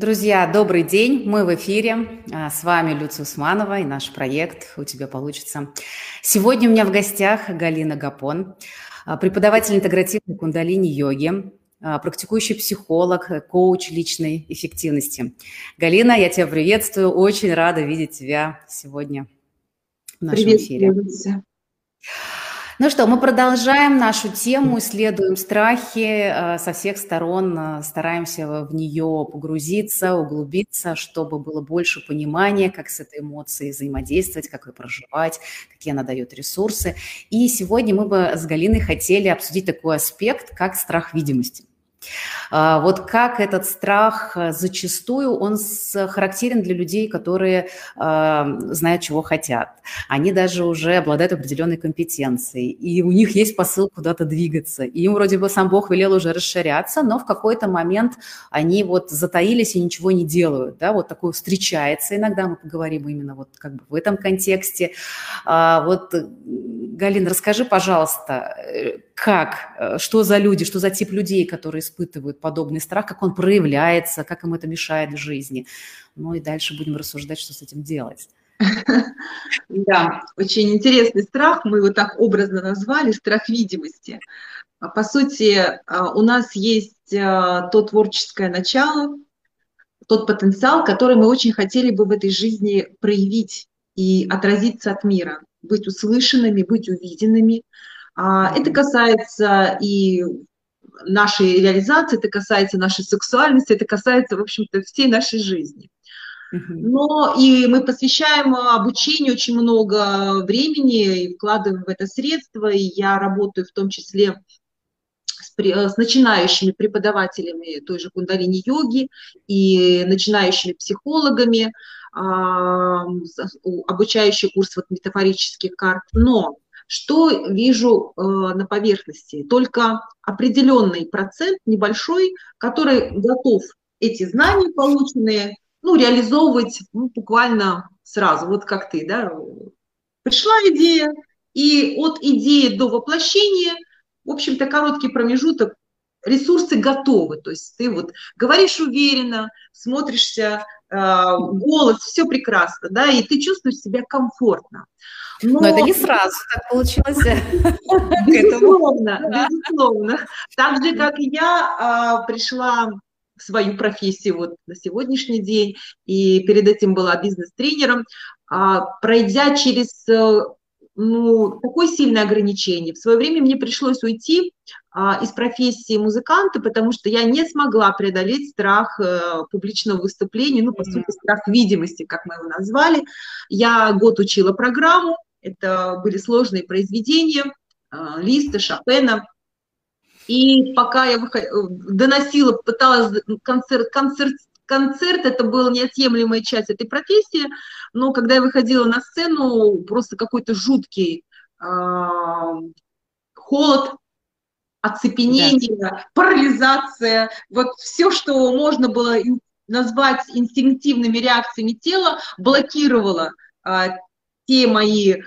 Друзья, добрый день, мы в эфире. А, с вами Люция Усманова и наш проект «У тебя получится». Сегодня у меня в гостях Галина Гапон, а, преподаватель интегративной кундалини-йоги, а, практикующий психолог, коуч личной эффективности. Галина, я тебя приветствую, очень рада видеть тебя сегодня в нашем эфире. Люция. Ну что, мы продолжаем нашу тему, исследуем страхи э, со всех сторон, э, стараемся в нее погрузиться, углубиться, чтобы было больше понимания, как с этой эмоцией взаимодействовать, как ее проживать, какие она дает ресурсы. И сегодня мы бы с Галиной хотели обсудить такой аспект, как страх видимости. А, вот как этот страх э, зачастую, он характерен для людей, которые а, знают, чего хотят. Они даже уже обладают определенной компетенцией, и у них есть посыл куда-то двигаться. И им вроде бы сам Бог велел уже расширяться, но в какой-то момент они вот затаились и ничего не делают. Да? Вот такое встречается иногда, мы поговорим именно вот как бы в этом контексте. А, вот, Галина, расскажи, пожалуйста, э, как, э, что за люди, что за тип людей, которые испытывают подобный страх, как он проявляется, как им это мешает в жизни. Ну и дальше будем рассуждать, что с этим делать. Да, очень интересный страх, мы его так образно назвали, страх видимости. А, по сути, а, у нас есть а, то творческое начало, тот потенциал, который мы очень хотели бы в этой жизни проявить и отразиться от мира, быть услышанными, быть увиденными, это касается и нашей реализации, это касается нашей сексуальности, это касается, в общем-то, всей нашей жизни. Но и мы посвящаем обучению очень много времени и вкладываем в это средства, и я работаю в том числе с, с начинающими преподавателями той же кундалини-йоги и начинающими психологами, а, обучающий курс вот метафорических карт. Но что вижу э, на поверхности? Только определенный процент, небольшой, который готов эти знания полученные, ну, реализовывать ну, буквально сразу, вот как ты, да, пришла идея, и от идеи до воплощения, в общем-то, короткий промежуток, ресурсы готовы, то есть ты вот говоришь уверенно, смотришься, э, голос, все прекрасно, да, и ты чувствуешь себя комфортно. Но, Но это не сразу так получилось. Безусловно, безусловно. Так же, как и я а, пришла в свою профессию вот на сегодняшний день, и перед этим была бизнес-тренером, а, пройдя через э, ну, такое сильное ограничение. В свое время мне пришлось уйти а, из профессии музыканта, потому что я не смогла преодолеть страх а, публичного выступления, ну, по сути, страх видимости, как мы его назвали. Я год учила программу, это были сложные произведения а, Листа, Шопена. И пока я доносила, пыталась концерт, концерт, концерт, это была неотъемлемая часть этой профессии, но когда я выходила на сцену, просто какой-то жуткий э, холод, оцепенение, да. парализация, вот все, что можно было назвать инстинктивными реакциями тела, блокировало э, те мои э,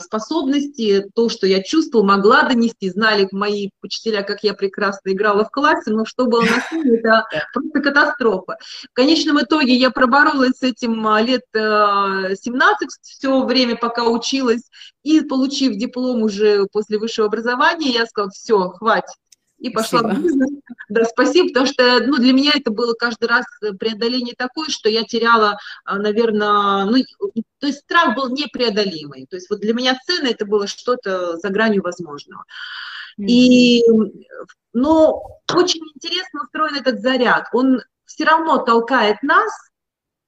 способности, то, что я чувствовала, могла донести, знали мои учителя, как я прекрасно играла в классе, но что было на сцене, это просто катастрофа. В конечном итоге я проборолась с этим а, лет э, 17, все время, пока училась, и получив диплом уже после высшего образования, я сказала, все, хватит, и пошла спасибо. в бизнес. Да, спасибо, потому что ну, для меня это было каждый раз преодоление такое, что я теряла, а, наверное, ну, то есть страх был непреодолимый. То есть вот для меня сцена это было что-то за гранью возможного. Mm-hmm. И, но очень интересно устроен этот заряд. Он все равно толкает нас Э,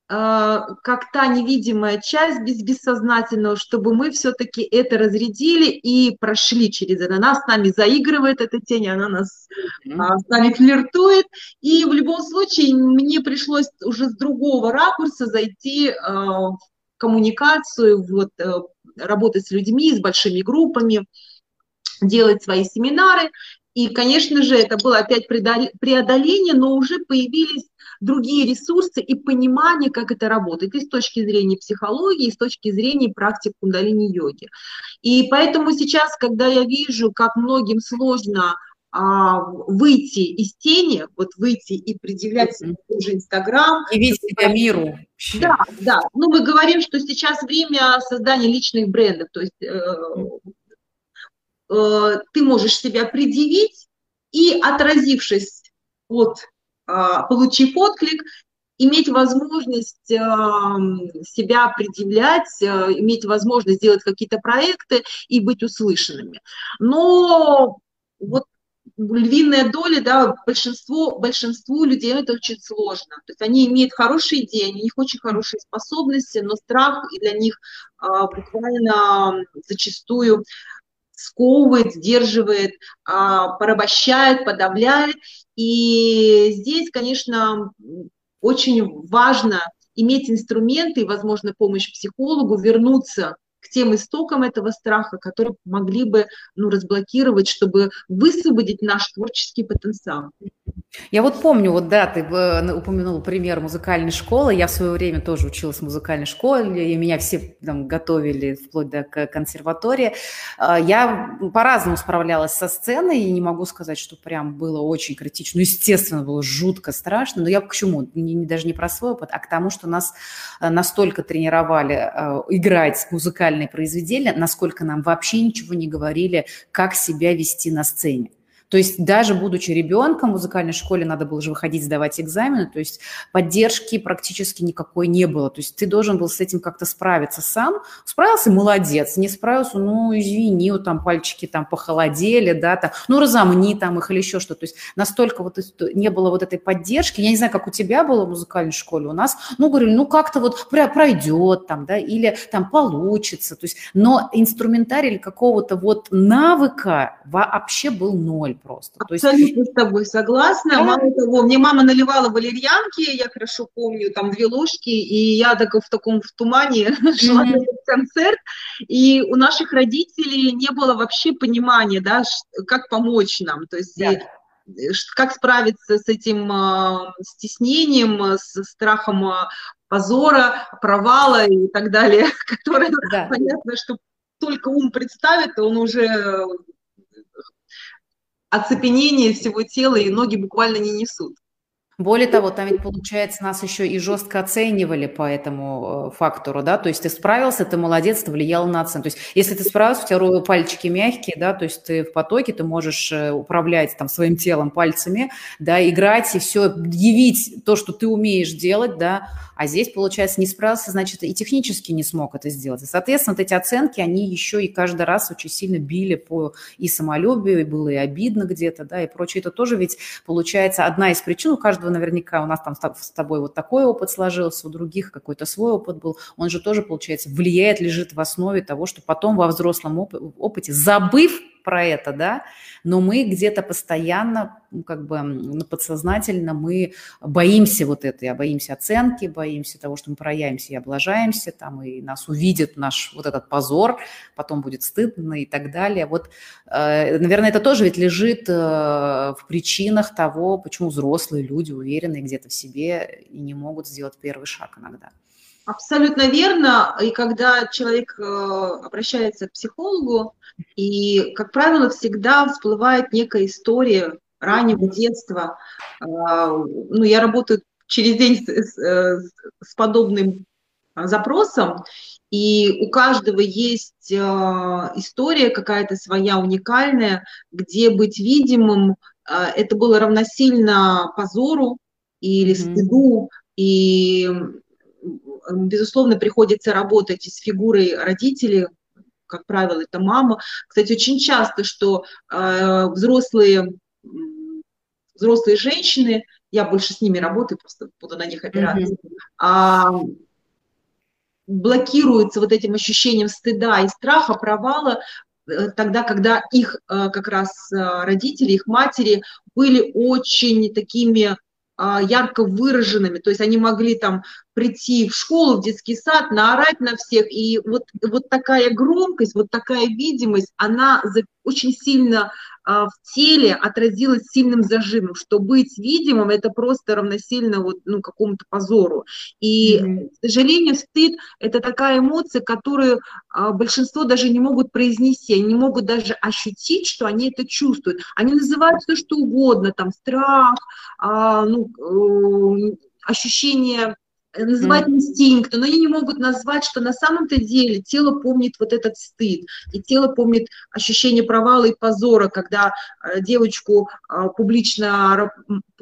как та невидимая часть без бессознательного, чтобы мы все-таки это разрядили и прошли через это. Она с нами заигрывает, эта тень, она нас, mm-hmm. с нами флиртует. И в любом случае мне пришлось уже с другого ракурса зайти э, в коммуникацию, вот, работать с людьми, с большими группами, делать свои семинары. И, конечно же, это было опять преодоление, но уже появились другие ресурсы и понимание, как это работает, и с точки зрения психологии, и с точки зрения практик кундалини-йоги. И поэтому сейчас, когда я вижу, как многим сложно а, выйти из тени, вот выйти и предъявлять уже Инстаграм. И видеть себя миру. Да, да. Ну, мы говорим, что сейчас время создания личных брендов, то есть э, э, ты можешь себя предъявить и, отразившись от, получив отклик, иметь возможность э, себя предъявлять, э, иметь возможность сделать какие-то проекты и быть услышанными. Но вот львиная доля, да, большинство, большинству людей это очень сложно. То есть они имеют хорошие идеи, у них очень хорошие способности, но страх для них а, буквально зачастую сковывает, сдерживает, а, порабощает, подавляет. И здесь, конечно, очень важно иметь инструменты и, возможно, помощь психологу, вернуться к тем истокам этого страха, которые могли бы ну, разблокировать, чтобы высвободить наш творческий потенциал. Я вот помню, вот да, ты упомянул пример музыкальной школы. Я в свое время тоже училась в музыкальной школе, и меня все там готовили вплоть до консерватории. А, я по-разному справлялась со сценой, и не могу сказать, что прям было очень критично. Ну, естественно, было жутко страшно, но я к чему? Не, даже не про свой опыт, а к тому, что нас э, настолько тренировали э, играть музыкальные произведения, насколько нам вообще ничего не говорили, как себя вести на сцене. То есть даже будучи ребенком в музыкальной школе надо было же выходить сдавать экзамены, то есть поддержки практически никакой не было. То есть ты должен был с этим как-то справиться сам. Справился – молодец. Не справился – ну, извини, вот там пальчики там похолодели, да, там, ну, разомни там их или еще что-то. То есть настолько вот не было вот этой поддержки. Я не знаю, как у тебя было в музыкальной школе. У нас, ну, говорили, ну, как-то вот пройдет там, да, или там получится. То есть, но инструментарий какого-то вот навыка вообще был ноль просто. Абсолютно есть... с тобой согласна. Да. Мало того, мне мама наливала валерьянки, я хорошо помню, там две ложки, и я так в таком в тумане шла на этот концерт, и у наших родителей не было вообще понимания, да, как помочь нам, то есть да. как справиться с этим э, стеснением, с страхом э, позора, провала и так далее, которое да. понятно, что только ум представит, он уже оцепенение всего тела, и ноги буквально не несут. Более того, там ведь, получается, нас еще и жестко оценивали по этому э, фактору, да, то есть ты справился, ты молодец, ты влиял на оценку. То есть если ты справился, у тебя пальчики мягкие, да, то есть ты в потоке, ты можешь э, управлять там своим телом пальцами, да, играть и все, явить то, что ты умеешь делать, да, а здесь, получается, не справился, значит, и технически не смог это сделать. Соответственно, вот эти оценки, они еще и каждый раз очень сильно били по и самолюбию, и было и обидно где-то, да, и прочее. Это тоже ведь, получается, одна из причин, у каждого наверняка, у нас там с тобой вот такой опыт сложился, у других какой-то свой опыт был, он же тоже, получается, влияет, лежит в основе того, что потом во взрослом опыте, забыв про это, да, но мы где-то постоянно, как бы подсознательно мы боимся вот этой, боимся оценки, боимся того, что мы проявимся и облажаемся, там, и нас увидит наш вот этот позор, потом будет стыдно и так далее. Вот, э, наверное, это тоже ведь лежит э, в причинах того, почему взрослые люди уверены где-то в себе и не могут сделать первый шаг иногда. Абсолютно верно. И когда человек э, обращается к психологу, и, как правило, всегда всплывает некая история раннего детства. А, ну, я работаю через день с, э, с подобным запросом, и у каждого есть э, история какая-то своя уникальная, где быть видимым это было равносильно позору или стыду, и безусловно, приходится работать с фигурой родителей, как правило, это мама. Кстати, очень часто, что э, взрослые, взрослые женщины, я больше с ними работаю, просто буду на них опираться, mm-hmm. а, блокируются вот этим ощущением стыда и страха, провала, э, тогда, когда их э, как раз э, родители, их матери были очень такими ярко выраженными, то есть они могли там прийти в школу, в детский сад, наорать на всех. И вот, вот такая громкость, вот такая видимость, она очень сильно а, в теле отразилось сильным зажимом, что быть видимым это просто равносильно вот, ну, какому-то позору. И, mm-hmm. к сожалению, стыд это такая эмоция, которую а, большинство даже не могут произнести, они не могут даже ощутить, что они это чувствуют. Они называют все что угодно, там страх, а, ну, э, ощущение Называть mm. инстинкты, но они не могут назвать, что на самом-то деле тело помнит вот этот стыд, и тело помнит ощущение провала и позора, когда э, девочку э, публично,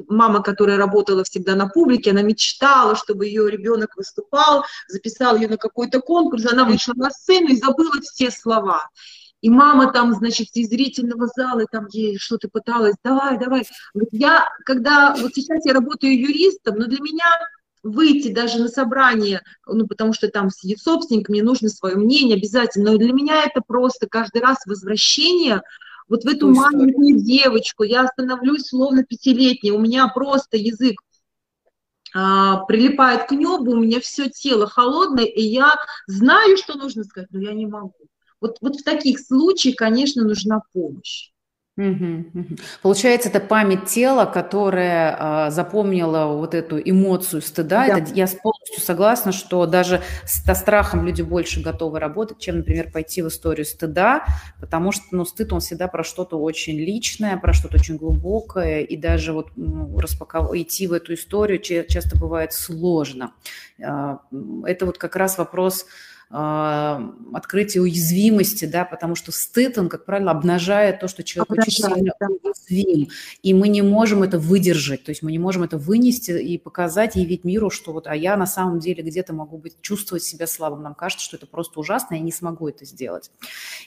мама, которая работала всегда на публике, она мечтала, чтобы ее ребенок выступал, записал ее на какой-то конкурс, она вышла на сцену и забыла все слова. И мама там, значит, из зрительного зала там ей что-то пыталась, давай, давай. Я, когда, вот сейчас я работаю юристом, но для меня выйти даже на собрание, ну, потому что там сидит собственник, мне нужно свое мнение обязательно, но для меня это просто каждый раз возвращение вот в эту маленькую девочку, я становлюсь словно пятилетней, у меня просто язык а, прилипает к небу, у меня все тело холодное, и я знаю, что нужно сказать, но я не могу. Вот, вот в таких случаях, конечно, нужна помощь. Получается, это память тела, которая а, запомнила вот эту эмоцию стыда. Да. Это, я полностью согласна, что даже со страхом люди больше готовы работать, чем, например, пойти в историю стыда, потому что ну, стыд, он всегда про что-то очень личное, про что-то очень глубокое, и даже вот ну, распаков... идти в эту историю часто бывает сложно. А, это вот как раз вопрос открытие уязвимости, да, потому что стыд, он, как правило, обнажает то, что человек обнажает, очень сильно да. уязвим, и мы не можем это выдержать, то есть мы не можем это вынести и показать, и явить миру, что вот, а я на самом деле где-то могу быть, чувствовать себя слабым, нам кажется, что это просто ужасно, я не смогу это сделать.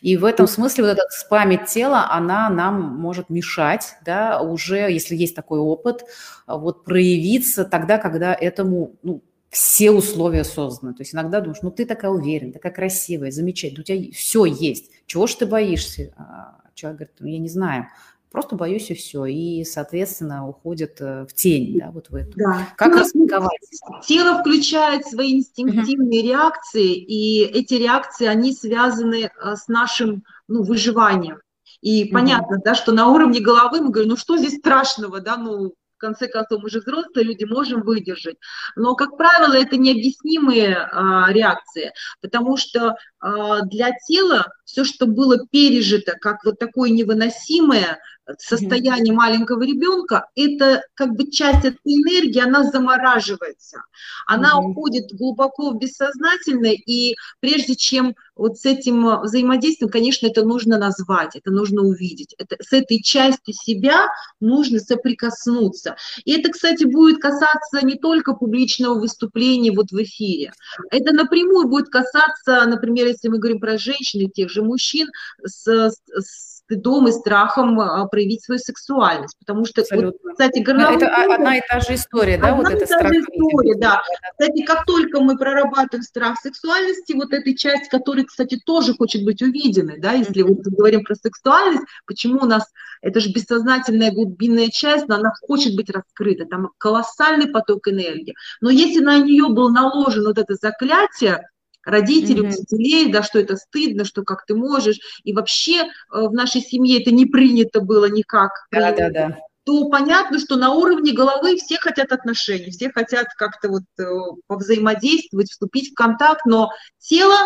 И в этом смысле вот эта память тела, она нам может мешать, да, уже, если есть такой опыт, вот проявиться тогда, когда этому, ну, все условия созданы. То есть иногда думаешь, ну ты такая уверенная, такая красивая, замечательная, у тебя все есть. Чего ж ты боишься? А человек говорит, ну я не знаю, просто боюсь и все. И, соответственно, уходит э, в тень, да, вот в эту. Да. Как распаковать? Тело включает свои инстинктивные uh-huh. реакции, и эти реакции, они связаны э, с нашим ну, выживанием. И uh-huh. понятно, да, что на уровне головы мы говорим, ну что здесь страшного, да, ну конце концов, мы же взрослые люди, можем выдержать. Но, как правило, это необъяснимые а, реакции, потому что а, для тела все, что было пережито, как вот такое невыносимое, состояние маленького ребенка, это как бы часть этой энергии, она замораживается, она mm-hmm. уходит глубоко в бессознательное, и прежде чем вот с этим взаимодействием, конечно, это нужно назвать, это нужно увидеть, это, с этой частью себя нужно соприкоснуться. И это, кстати, будет касаться не только публичного выступления вот в эфире, это напрямую будет касаться, например, если мы говорим про женщин и тех же мужчин, с, с стыдом и страхом а, проявить свою сексуальность, потому что, вот, кстати, горловой это одна и та же история, да, вот эта страх. история, да. Кстати, как только мы прорабатываем страх сексуальности, вот этой часть, которая, кстати, тоже хочет быть увиденной, да, если mm-hmm. вот говорим про сексуальность, почему у нас это же бессознательная глубинная часть, но она хочет быть раскрыта, там колоссальный поток энергии. Но если на нее был наложен вот это заклятие, родителей, mm-hmm. учителей, да, что это стыдно, что как ты можешь, и вообще э, в нашей семье это не принято было никак. Да, да, да. То понятно, что на уровне головы все хотят отношений, все хотят как-то вот э, повзаимодействовать, вступить в контакт, но тело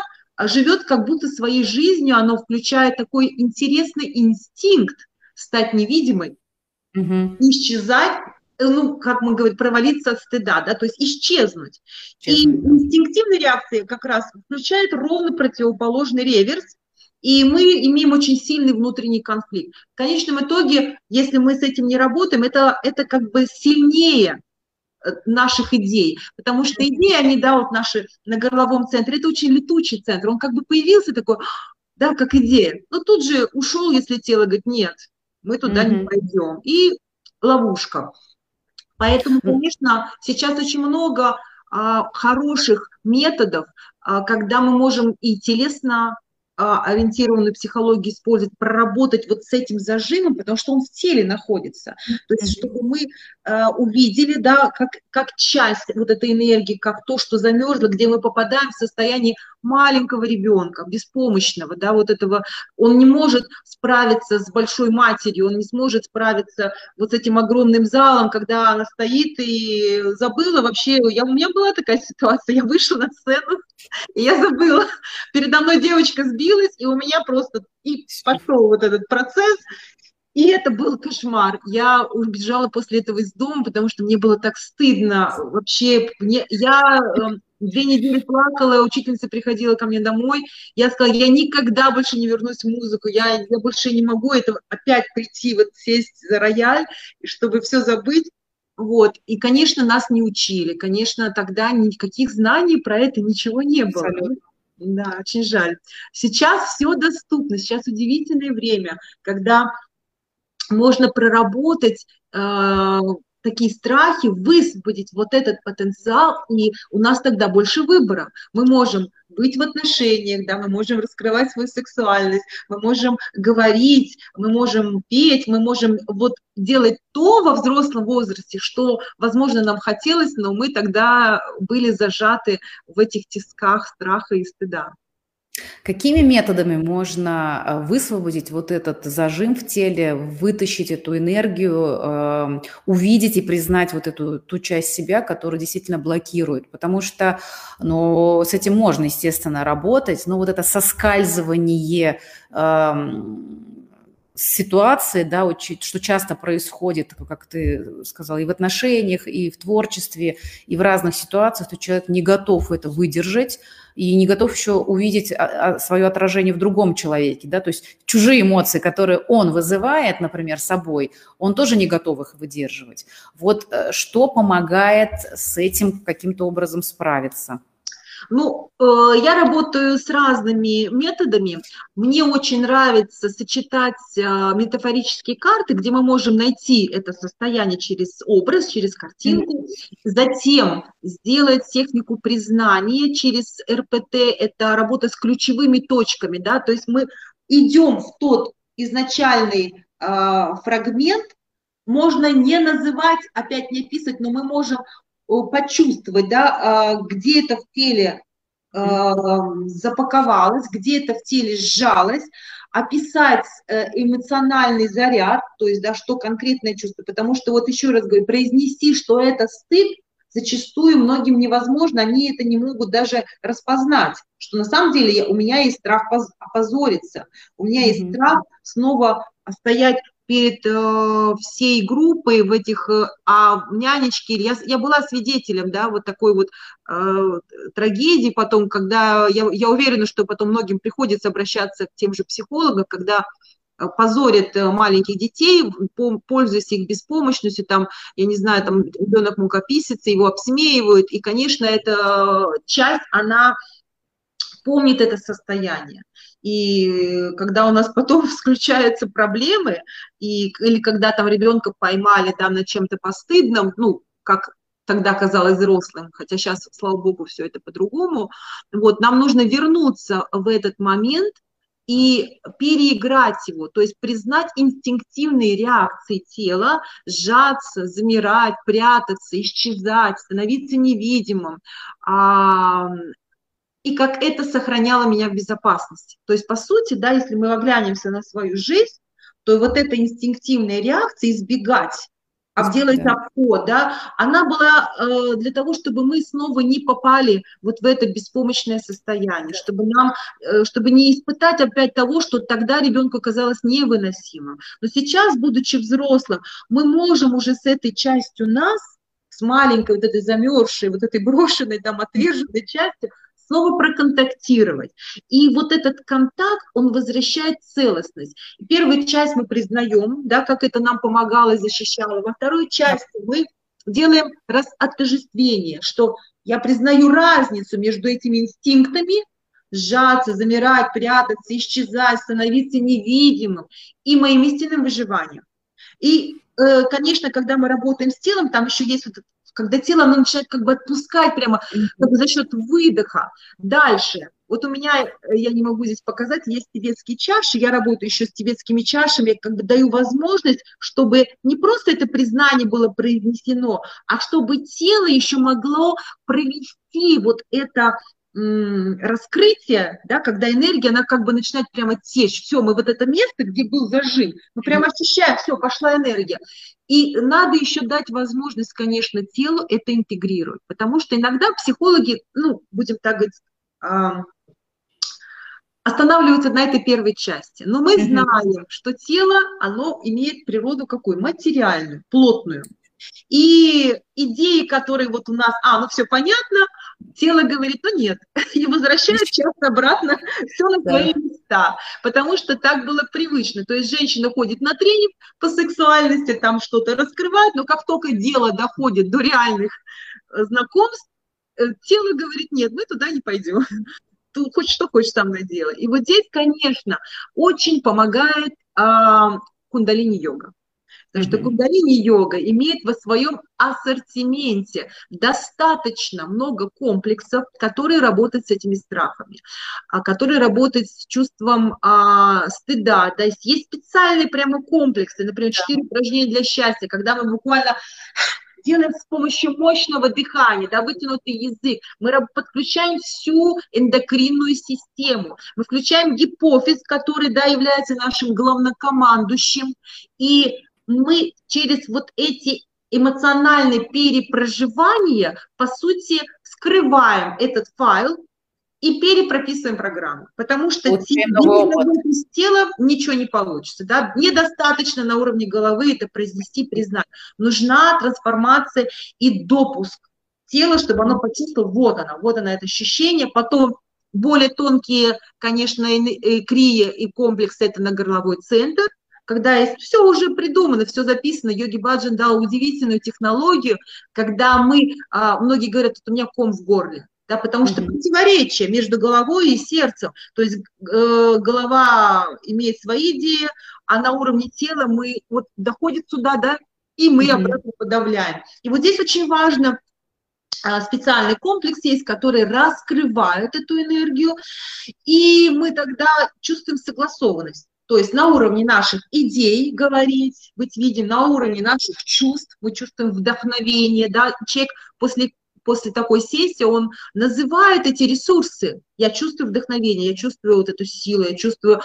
живет как будто своей жизнью, оно включает такой интересный инстинкт стать невидимой, угу. исчезать Э, ну, как мы говорим, провалиться от стыда, да, то есть исчезнуть. Честно, и да. инстинктивная реакция как раз включает ровно противоположный реверс, и мы имеем очень сильный внутренний конфликт. В конечном итоге, если мы с этим не работаем, это, это как бы сильнее э, наших идей, потому что идеи, они, да, вот наши на горловом центре, это очень летучий центр, он как бы появился такой, да, как идея, но тут же ушел, если тело говорит, нет, мы туда mm-hmm. не пойдем, и ловушка. Поэтому, конечно, сейчас очень много а, хороших методов, а, когда мы можем и телесно а, ориентированную психологию использовать, проработать вот с этим зажимом, потому что он в теле находится. То есть, чтобы мы э, увидели, да, как, как часть вот этой энергии, как то, что замерзло, где мы попадаем в состояние маленького ребенка, беспомощного, да, вот этого, он не может справиться с большой матерью, он не сможет справиться вот с этим огромным залом, когда она стоит и забыла вообще, я, у меня была такая ситуация, я вышла на сцену, и я забыла, передо мной девочка сбила, разбилась, и у меня просто и пошел вот этот процесс, и это был кошмар. Я убежала после этого из дома, потому что мне было так стыдно. Вообще, мне, я э, две недели плакала, учительница приходила ко мне домой. Я сказала, я никогда больше не вернусь в музыку, я, я больше не могу это опять прийти, вот сесть за рояль, чтобы все забыть. Вот. И, конечно, нас не учили. Конечно, тогда никаких знаний про это ничего не было. Абсолютно. Да, очень жаль. Сейчас все доступно, сейчас удивительное время, когда можно проработать э, такие страхи, высвободить вот этот потенциал, и у нас тогда больше выбора. Мы можем быть в отношениях, да, мы можем раскрывать свою сексуальность, мы можем говорить, мы можем петь, мы можем вот делать то во взрослом возрасте, что, возможно, нам хотелось, но мы тогда были зажаты в этих тисках страха и стыда. Какими методами можно э, высвободить вот этот зажим в теле, вытащить эту энергию, эм, увидеть и признать вот эту ту часть себя, которая действительно блокирует? Потому что ну, с этим можно, естественно, работать, но вот это соскальзывание эм, ситуации, да, что часто происходит, как ты сказал, и в отношениях, и в творчестве, и в разных ситуациях, то человек не готов это выдержать и не готов еще увидеть а, а, свое отражение в другом человеке, да, то есть чужие эмоции, которые он вызывает, например, собой, он тоже не готов их выдерживать. Вот э, что помогает с этим каким-то образом справиться? Ну, э, я работаю с разными методами. Мне очень нравится сочетать э, метафорические карты, где мы можем найти это состояние через образ, через картинку. Затем сделать технику признания через РПТ. Это работа с ключевыми точками, да, то есть мы идем в тот изначальный э, фрагмент, можно не называть, опять не описывать, но мы можем почувствовать, да, а, где это в теле а, запаковалось, где это в теле сжалось, описать э, эмоциональный заряд, то есть, да, что конкретное чувство, потому что, вот еще раз говорю, произнести, что это стыд, зачастую многим невозможно, они это не могут даже распознать, что на самом деле я, у меня есть страх опозориться, у меня есть страх снова стоять перед э, всей группой в этих, э, а нянечки, я, я была свидетелем, да, вот такой вот э, трагедии потом, когда, я, я уверена, что потом многим приходится обращаться к тем же психологам, когда э, позорят э, маленьких детей, пользуясь их беспомощностью, там, я не знаю, там ребенок мукописится, его обсмеивают, и, конечно, эта часть, она помнит это состояние. И когда у нас потом включаются проблемы, и, или когда там ребенка поймали там на чем-то постыдном, ну, как тогда казалось взрослым, хотя сейчас, слава богу, все это по-другому, вот, нам нужно вернуться в этот момент и переиграть его, то есть признать инстинктивные реакции тела, сжаться, замирать, прятаться, исчезать, становиться невидимым, и как это сохраняло меня в безопасности. То есть, по сути, да, если мы оглянемся на свою жизнь, то вот эта инстинктивная реакция избегать, обделать да. обход, да, она была э, для того, чтобы мы снова не попали вот в это беспомощное состояние, чтобы нам, э, чтобы не испытать опять того, что тогда ребенку казалось невыносимым. Но сейчас, будучи взрослым, мы можем уже с этой частью нас, с маленькой вот этой замерзшей, вот этой брошенной, там, отверженной частью, снова проконтактировать. И вот этот контакт, он возвращает целостность. Первую часть мы признаем, да, как это нам помогало и защищало. Во второй части мы делаем раз отождествление, что я признаю разницу между этими инстинктами, сжаться, замирать, прятаться, исчезать, становиться невидимым и моим истинным выживанием. И, э, конечно, когда мы работаем с телом, там еще есть вот когда тело оно начинает как бы отпускать прямо как бы за счет выдоха. Дальше Вот у меня, э, я не могу здесь показать, есть тибетские чаши, я работаю еще с тибетскими чашами, я как бы даю возможность, чтобы не просто это признание было произнесено, а чтобы тело еще могло провести вот это раскрытие, да, когда энергия, она как бы начинает прямо течь. Все, мы вот это место, где был зажим, мы прямо ощущаем, все, пошла энергия. И надо еще дать возможность, конечно, телу это интегрировать, потому что иногда психологи, ну, будем так говорить, останавливаются на этой первой части. Но мы знаем, что тело, оно имеет природу какую? Материальную, плотную. И идеи, которые вот у нас, а, ну все понятно, тело говорит, ну нет, и возвращает часто обратно все на свои да. места, потому что так было привычно. То есть женщина ходит на тренинг по сексуальности, там что-то раскрывает, но как только дело доходит до реальных э, знакомств, э, тело говорит, нет, мы туда не пойдем. Ты хоть что хочешь со мной. И вот здесь, конечно, очень помогает а, кундалини-йога. Потому что кундалини-йога имеет во своем ассортименте достаточно много комплексов, которые работают с этими страхами, а, которые работают с чувством а, стыда. То есть есть специальные прямо комплексы, например, четыре упражнения для счастья, когда мы буквально делаем с помощью мощного дыхания, да, вытянутый язык, мы подключаем всю эндокринную систему, мы включаем гипофиз, который, да, является нашим главнокомандующим, и мы через вот эти эмоциональные перепроживания, по сути, скрываем этот файл и перепрописываем программу, потому что вот с телом ничего не получится, да, недостаточно на уровне головы это произнести, признать, нужна трансформация и допуск тела, чтобы оно почувствовало, вот оно, вот оно это ощущение, потом более тонкие, конечно, крия и комплекс это на горловой центр, когда есть все уже придумано, все записано, Йоги Баджан дал удивительную технологию, когда мы, а, многие говорят, у меня ком в горле, да, потому что противоречие между головой и сердцем, то есть э, голова имеет свои идеи, а на уровне тела мы вот доходит сюда, да, и мы обратно подавляем. И вот здесь очень важно а, специальный комплекс есть, который раскрывает эту энергию, и мы тогда чувствуем согласованность. То есть на уровне наших идей говорить, быть видим, на уровне наших чувств, мы чувствуем вдохновение, да, человек после, после такой сессии, он называет эти ресурсы, я чувствую вдохновение, я чувствую вот эту силу, я чувствую,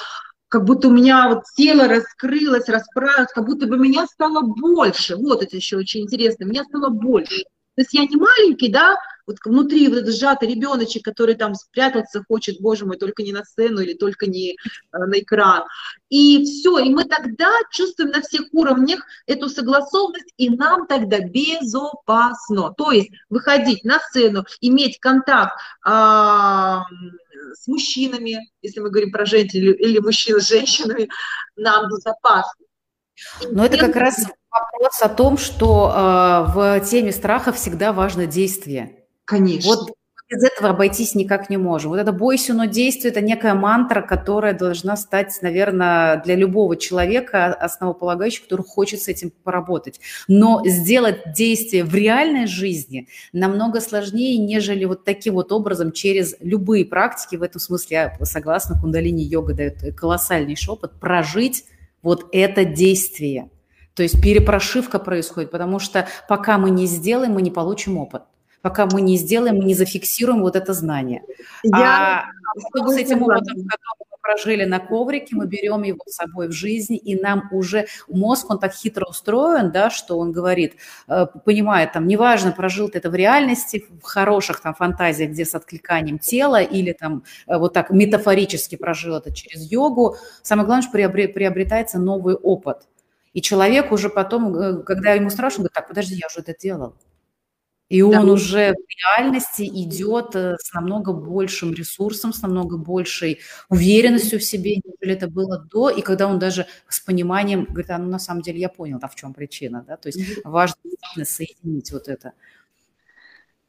как будто у меня вот тело раскрылось, расправилось, как будто бы меня стало больше, вот это еще очень интересно, меня стало больше. То есть я не маленький, да, вот внутри вот этот сжатый ребеночек, который там спрятаться хочет, боже мой, только не на сцену или только не э, на экран. И все, и мы тогда чувствуем на всех уровнях эту согласованность, и нам тогда безопасно. То есть выходить на сцену, иметь контакт а, с мужчинами, если мы говорим про женщин, или, или мужчин с женщинами, нам безопасно. Но это как раз вопрос о том, что э, в теме страха всегда важно действие. Конечно. Вот без этого обойтись никак не можем. Вот это «бойся, но действие» – это некая мантра, которая должна стать, наверное, для любого человека основополагающей, который хочет с этим поработать. Но сделать действие в реальной жизни намного сложнее, нежели вот таким вот образом через любые практики. В этом смысле я согласна, кундалини-йога дает колоссальный опыт прожить вот это действие. То есть перепрошивка происходит, потому что пока мы не сделаем, мы не получим опыт пока мы не сделаем, мы не зафиксируем вот это знание. Я а с этим опытом, который мы прожили на коврике, мы берем его с собой в жизнь, и нам уже мозг, он так хитро устроен, да, что он говорит, э, понимает, там, неважно, прожил ты это в реальности, в хороших там фантазиях, где с откликанием тела, или там э, вот так метафорически прожил это через йогу, самое главное, что приобретается новый опыт. И человек уже потом, э, когда ему страшно, говорит, так, подожди, я уже это делал. И он да. уже в реальности идет э, с намного большим ресурсом, с намного большей уверенностью в себе, нежели это было до. И когда он даже с пониманием говорит, а ну на самом деле я понял, да, в чем причина. Да? То есть важно соединить вот это.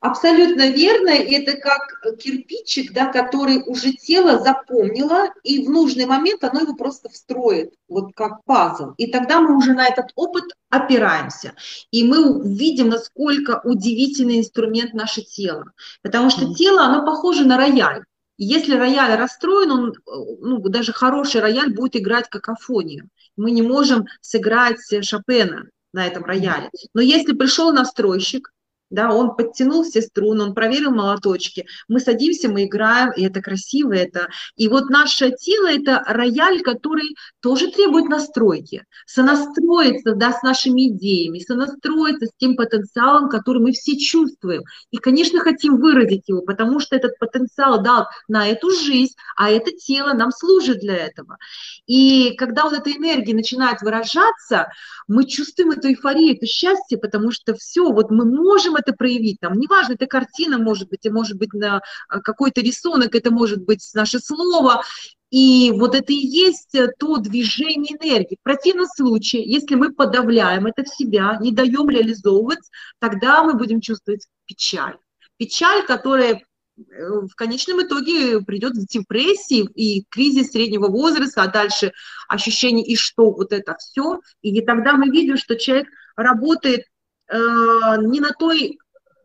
Абсолютно верно. Это как кирпичик, да, который уже тело запомнило, и в нужный момент оно его просто встроит, вот как пазл. И тогда мы уже на этот опыт опираемся. И мы видим, насколько удивительный инструмент наше тело. Потому что тело, оно похоже на рояль. если рояль расстроен, он, ну, даже хороший рояль будет играть какофонию. Мы не можем сыграть Шопена на этом рояле. Но если пришел настройщик, да, он подтянул все струны, он проверил молоточки, мы садимся, мы играем, и это красиво, это... И вот наше тело – это рояль, который тоже требует настройки, сонастроиться, да, с нашими идеями, сонастроиться с тем потенциалом, который мы все чувствуем. И, конечно, хотим выразить его, потому что этот потенциал дал на эту жизнь, а это тело нам служит для этого. И когда вот эта энергия начинает выражаться, мы чувствуем эту эйфорию, это счастье, потому что все, вот мы можем это проявить, там, неважно, это картина может быть, это может быть на а, какой-то рисунок, это может быть наше слово, и вот это и есть э, то движение энергии. В противном случае, если мы подавляем это в себя, не даем реализовывать, тогда мы будем чувствовать печаль. Печаль, которая э, в конечном итоге придет в депрессии и кризис среднего возраста, а дальше ощущение и что вот это все. И тогда мы видим, что человек работает э, не на той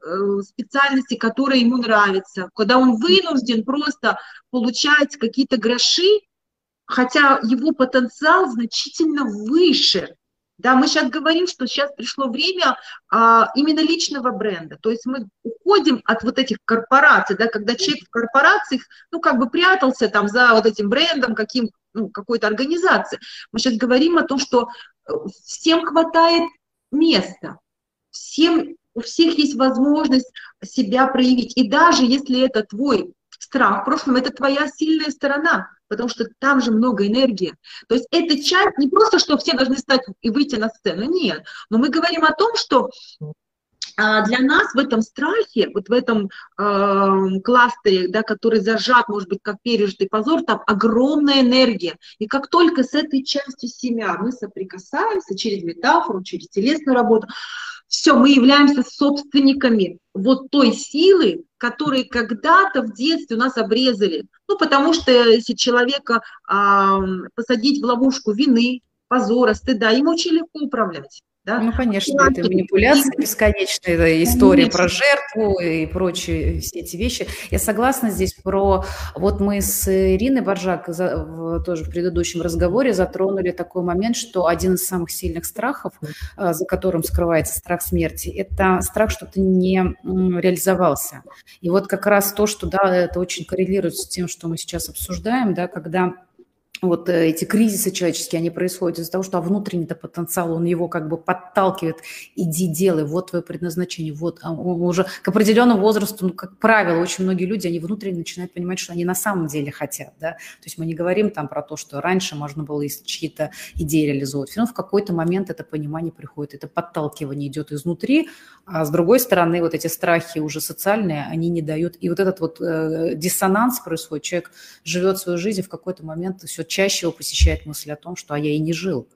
Э, специальности, которая ему нравится, когда он вынужден просто получать какие-то гроши, хотя его потенциал значительно выше. Да, мы сейчас говорим, что сейчас пришло время а, именно личного бренда. То есть мы уходим от вот этих корпораций, да, когда человек в корпорациях, ну, как бы прятался там за вот этим брендом каким, ну, какой-то организации. Мы сейчас говорим о том, что э, всем хватает места, всем у всех есть возможность себя проявить. И даже если это твой страх в прошлом, это твоя сильная сторона, потому что там же много энергии. То есть это часть, не просто, что все должны стать и выйти на сцену, нет. Но мы говорим о том, что а, для нас в этом страхе, вот в этом э, кластере, да, который зажат, может быть, как пережитый позор, там огромная энергия. И как только с этой частью себя мы соприкасаемся через метафору, через телесную работу, все, мы являемся собственниками вот той силы, которые когда-то в детстве у нас обрезали. Ну, потому что если человека а, посадить в ловушку вины, позора, стыда, им очень легко управлять. Да? Ну, конечно, это манипуляция бесконечная, это история конечно. про жертву и прочие все эти вещи. Я согласна здесь про... Вот мы с Ириной Боржак тоже в предыдущем разговоре затронули такой момент, что один из самых сильных страхов, а, за которым скрывается страх смерти, это страх, что ты не реализовался. И вот как раз то, что, да, это очень коррелирует с тем, что мы сейчас обсуждаем, да, когда вот э, эти кризисы человеческие, они происходят из-за того, что а внутренний-то потенциал, он его как бы подталкивает, иди делай, вот твое предназначение, вот а уже к определенному возрасту, ну, как правило, очень многие люди, они внутренне начинают понимать, что они на самом деле хотят, да, то есть мы не говорим там про то, что раньше можно было чьи-то идеи реализовывать, но в какой-то момент это понимание приходит, это подталкивание идет изнутри, а с другой стороны вот эти страхи уже социальные, они не дают, и вот этот вот э, диссонанс происходит, человек живет свою жизнь, в какой-то момент все чаще его посещает мысль о том, что а я и не жил.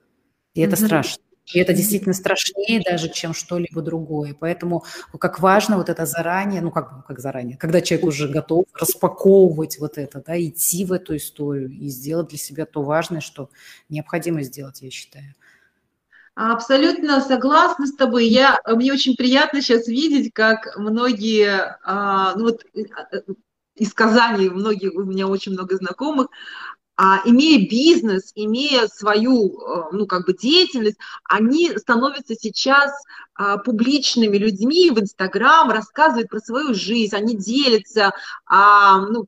И это mm-hmm. страшно. И это действительно страшнее даже, чем что-либо другое. Поэтому как важно вот это заранее, ну как, как заранее, когда человек уже готов распаковывать вот это, да, идти в эту историю и сделать для себя то важное, что необходимо сделать, я считаю. Абсолютно согласна с тобой. Я, мне очень приятно сейчас видеть, как многие, а, ну вот э, э, из Казани, многие, у меня очень много знакомых, а, имея бизнес, имея свою, э, ну, как бы деятельность, они становятся сейчас а, публичными людьми в Инстаграм, рассказывают про свою жизнь, они делятся а, ну,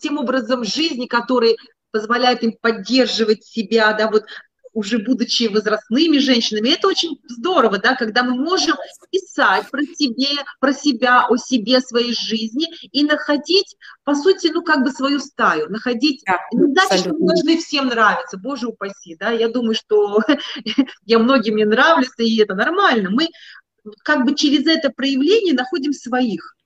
тем образом жизни, который позволяет им поддерживать себя, да, вот уже будучи возрастными женщинами. Это очень здорово, да, когда мы можем писать про себе, про себя, о себе, своей жизни и находить, по сути, ну, как бы свою стаю, находить, да, не значит, что мы должны всем нравиться, боже упаси, да, я думаю, что я многим не нравлюсь, и это нормально. Мы как бы через это проявление находим своих.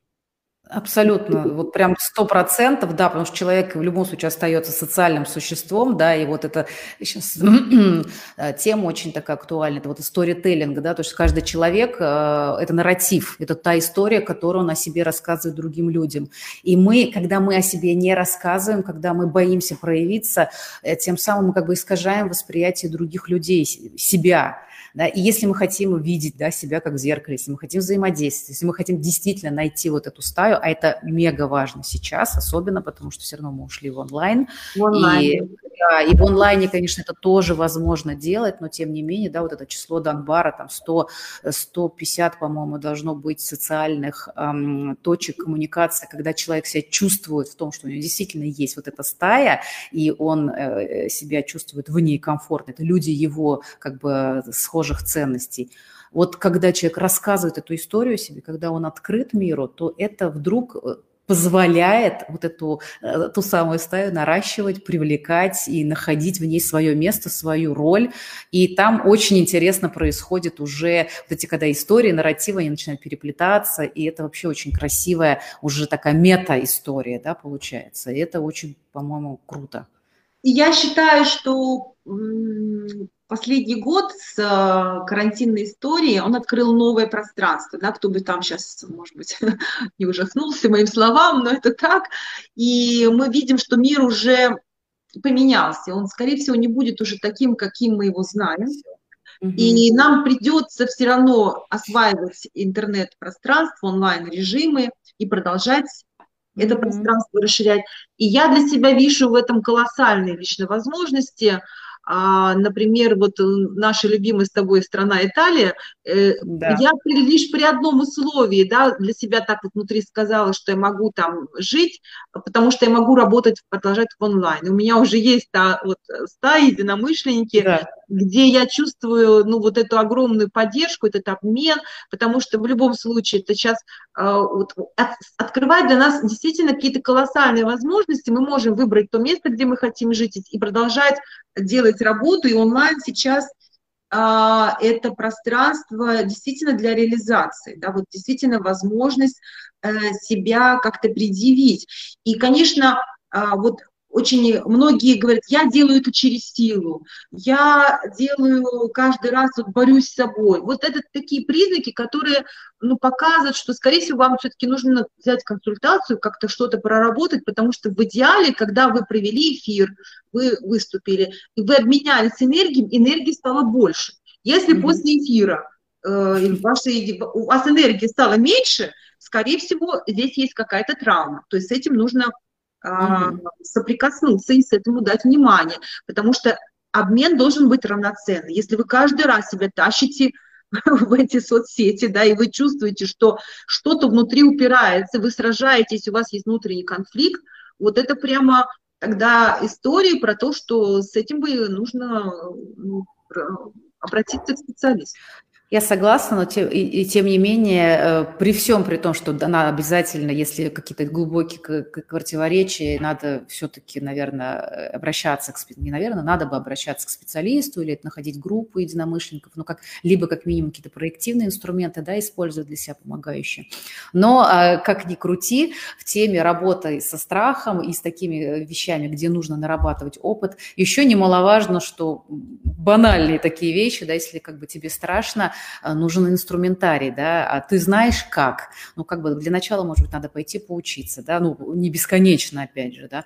Абсолютно, вот прям сто процентов, да, потому что человек в любом случае остается социальным существом, да, и вот это сейчас э, тема очень такая актуальна, это вот история-теллинга, да, то есть каждый человек э, – это нарратив, это та история, которую он о себе рассказывает другим людям. И мы, когда мы о себе не рассказываем, когда мы боимся проявиться, э, тем самым мы как бы искажаем восприятие других людей, себя, Да? И если мы хотим увидеть да, себя как в зеркале, если мы хотим взаимодействовать, если мы хотим действительно найти вот эту стаю, а это мега важно сейчас, особенно потому что все равно мы ушли в онлайн. В онлайн. Да, и в онлайне, конечно, это тоже возможно делать, но тем не менее, да, вот это число Донбара, там 100, 150, по-моему, должно быть социальных эм, точек коммуникации, когда человек себя чувствует в том, что у него действительно есть вот эта стая, и он э, себя чувствует в ней комфортно. Это люди его как бы схожих ценностей. Вот когда человек рассказывает эту историю себе, когда он открыт миру, то это вдруг э, позволяет вот эту э, ту самую стаю наращивать, привлекать и находить в ней свое место, свою роль. И там очень интересно происходит уже вот эти, когда истории, нарративы, они начинают переплетаться, и это вообще очень красивая уже такая мета-история, да, получается. И это очень, по-моему, круто. Я считаю, что последний год с э, карантинной историей он открыл новое пространство, да, кто бы там сейчас, может быть, не ужаснулся моим словам, но это так. И мы видим, что мир уже поменялся, он, скорее всего, не будет уже таким, каким мы его знаем. И нам придется все равно осваивать интернет-пространство, онлайн-режимы и продолжать это пространство расширять. И я для себя вижу в этом колоссальные личные возможности – например, вот э, наша любимая с тобой страна Италия, э, да. я лишь при одном условии, да, для себя так вот внутри сказала, что я могу там жить, потому что я могу работать, продолжать в онлайн. У меня уже есть та вот стая единомышленники, да. Где я чувствую, ну, вот эту огромную поддержку, этот обмен, потому что в любом случае это сейчас э, вот, от, открывает для нас действительно какие-то колоссальные возможности, мы можем выбрать то место, где мы хотим жить и продолжать делать работу, и онлайн сейчас а, это пространство действительно для реализации, да, вот действительно возможность э, себя как-то предъявить. И, конечно, вот очень многие говорят, я делаю это через силу, я делаю каждый раз, вот борюсь с собой. Вот это такие признаки, которые ну, показывают, что, скорее всего, вам все-таки нужно взять консультацию, как-то что-то проработать, потому что в идеале, когда вы провели эфир, вы выступили, и вы обменялись энергией, энергии стало больше. Если mm-hmm. после эфира э, вашей, у вас энергии стало меньше, скорее всего, здесь есть какая-то травма. То есть с этим нужно mm-hmm. соприкоснуться и с этому дать внимание, потому что обмен должен быть равноценный. Если вы каждый раз себя тащите в эти соцсети, да, и вы чувствуете, что что-то внутри упирается, вы сражаетесь, у вас есть внутренний конфликт, вот это прямо тогда история про то, что с этим бы нужно ну, обратиться к специалисту. Я согласна, но тем, и, и тем не менее, э, при всем при том, что она обязательно, если какие-то глубокие противоречия, надо все-таки, наверное, обращаться к не наверное, надо бы обращаться к специалисту или находить группу единомышленников, ну как либо как минимум какие-то проективные инструменты, да, использовать для себя помогающие. Но э, как ни крути, в теме работы со страхом и с такими вещами, где нужно нарабатывать опыт, еще немаловажно, что банальные такие вещи, да, если как бы тебе страшно, Э, нужен инструментарий, да, а ты знаешь как. Ну, как бы для начала, может быть, надо пойти поучиться, да, ну, не бесконечно, опять же, да,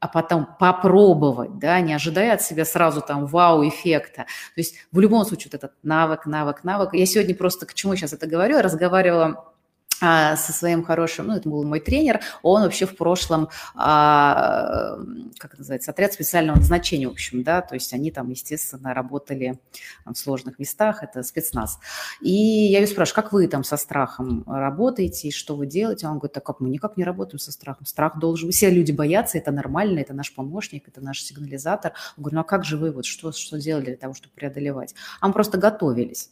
а потом попробовать, да, не ожидая от себя сразу там вау-эффекта. То есть в любом случае вот этот навык, навык, навык. Я сегодня просто к чему сейчас это говорю, я разговаривала со своим хорошим, ну, это был мой тренер, он вообще в прошлом, а, как это называется, отряд специального назначения, в общем, да, то есть они там, естественно, работали в сложных местах, это спецназ. И я ее спрашиваю, как вы там со страхом работаете, и что вы делаете? Он говорит, так как мы никак не работаем со страхом, страх должен, все люди боятся, это нормально, это наш помощник, это наш сигнализатор. Я говорю, ну, а как же вы, вот что, что делали для того, чтобы преодолевать? А мы просто готовились.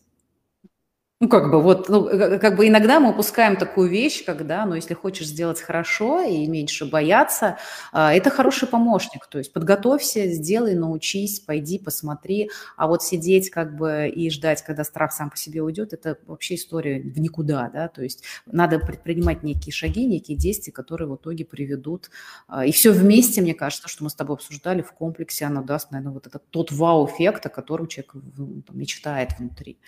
Ну, как бы вот, ну, как бы иногда мы упускаем такую вещь, когда, ну, если хочешь сделать хорошо и меньше бояться, а, это хороший помощник. То есть подготовься, сделай, научись, пойди, посмотри. А вот сидеть как бы и ждать, когда страх сам по себе уйдет, это вообще история в никуда, да. То есть надо предпринимать некие шаги, некие действия, которые в итоге приведут. А, и все вместе, мне кажется, что мы с тобой обсуждали в комплексе, оно даст, наверное, вот этот тот вау-эффект, о котором человек там, мечтает внутри.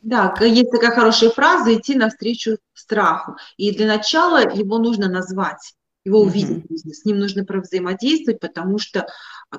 Да, есть такая хорошая фраза «идти навстречу страху». И для начала его нужно назвать, его увидеть, mm-hmm. с ним нужно взаимодействовать, потому что,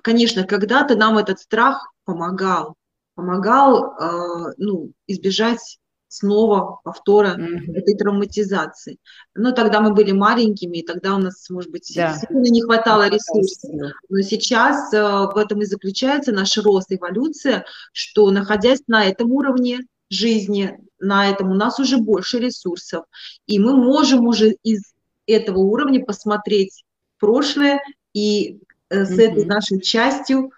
конечно, когда-то нам этот страх помогал, помогал э, ну, избежать снова повтора mm-hmm. этой травматизации. Но тогда мы были маленькими, и тогда у нас, может быть, да. сильно не хватало ресурсов. Но сейчас э, в этом и заключается наш рост, эволюция, что находясь на этом уровне жизни, на этом у нас уже больше ресурсов, и мы можем уже из этого уровня посмотреть прошлое и э, с mm-hmm. этой нашей частью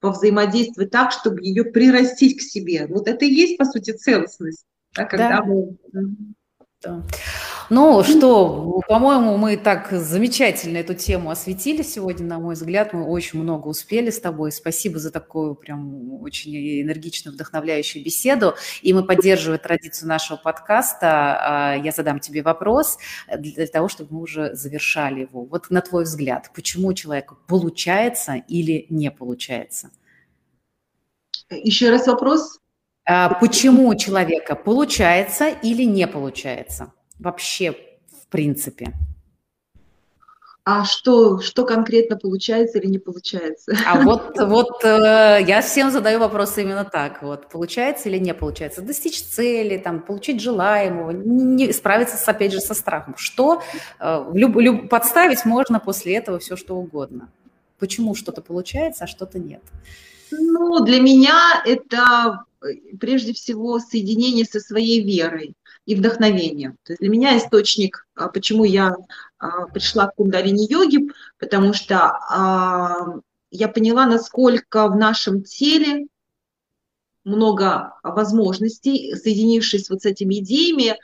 повзаимодействовать так, чтобы ее прирастить к себе. Вот это и есть, по сути, целостность. Да, когда да. мы... Да. Ну что, по-моему, мы так замечательно эту тему осветили сегодня, на мой взгляд. Мы очень много успели с тобой. Спасибо за такую прям очень энергичную, вдохновляющую беседу. И мы поддерживаем традицию нашего подкаста. А, я задам тебе вопрос для того, чтобы мы уже завершали его. Вот на твой взгляд, почему у человека получается или не получается? Еще раз вопрос. А, почему у человека получается или не получается? Вообще, в принципе. А что, что конкретно получается или не получается? А вот, вот э, я всем задаю вопросы именно так. Вот, получается или не получается? Достичь цели, там, получить желаемого, не, справиться, с, опять же, со страхом. Что э, люб, люб, подставить можно после этого все, что угодно. Почему что-то получается, а что-то нет? Ну, для меня это Э, прежде всего соединение со своей верой и вдохновением. То есть для меня источник, а, почему я а, пришла к кундалини-йоге, потому что а, я поняла, насколько в нашем теле много возможностей, соединившись вот с этими идеями,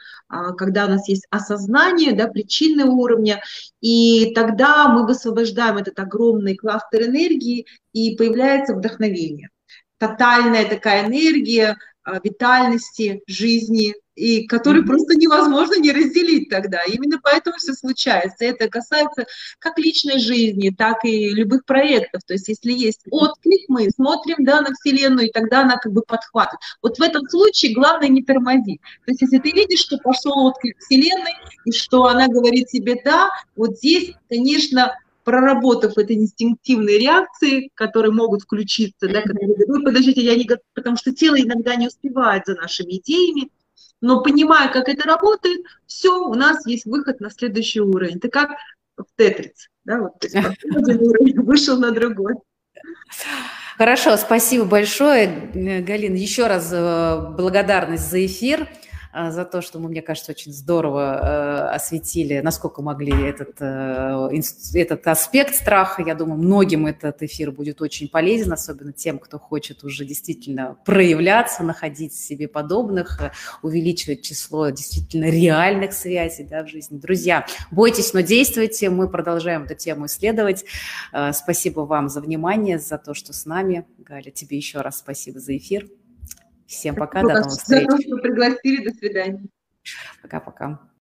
когда у нас есть осознание да, причинного уровня, и тогда мы высвобождаем этот огромный кластер энергии, и появляется вдохновение тотальная такая энергия витальности, жизни, и который mm-hmm. просто невозможно не разделить тогда. Именно поэтому все случается. Это касается как личной жизни, так и любых проектов. То есть если есть отклик, мы смотрим да, на Вселенную, и тогда она как бы подхватывает. Вот в этом случае главное не тормозить. То есть если ты видишь, что пошел отклик Вселенной, и что она говорит тебе «да», вот здесь, конечно, проработав эти инстинктивные реакции, которые могут включиться, да, когда говорят, подождите, я не потому что тело иногда не успевает за нашими идеями, но понимая, как это работает, все, у нас есть выход на следующий уровень. Это как в тетрице, да, вот, то есть один уровень вышел на другой. Хорошо, спасибо большое, Галина. Еще раз э, благодарность за эфир. А, за то, что мы, мне кажется, очень здорово э, осветили, насколько могли этот, э, этот аспект страха. Я думаю, многим этот эфир будет очень полезен, особенно тем, кто хочет уже действительно проявляться, находить себе подобных, э, увеличивать число действительно реальных связей да, в жизни. Друзья, бойтесь, но действуйте. Мы продолжаем эту тему исследовать. Спасибо вам за внимание, за то, что с нами. Галя, тебе еще раз спасибо за эфир. Всем пока, до новых встреч. За то, что пригласили, до свидания. Пока-пока.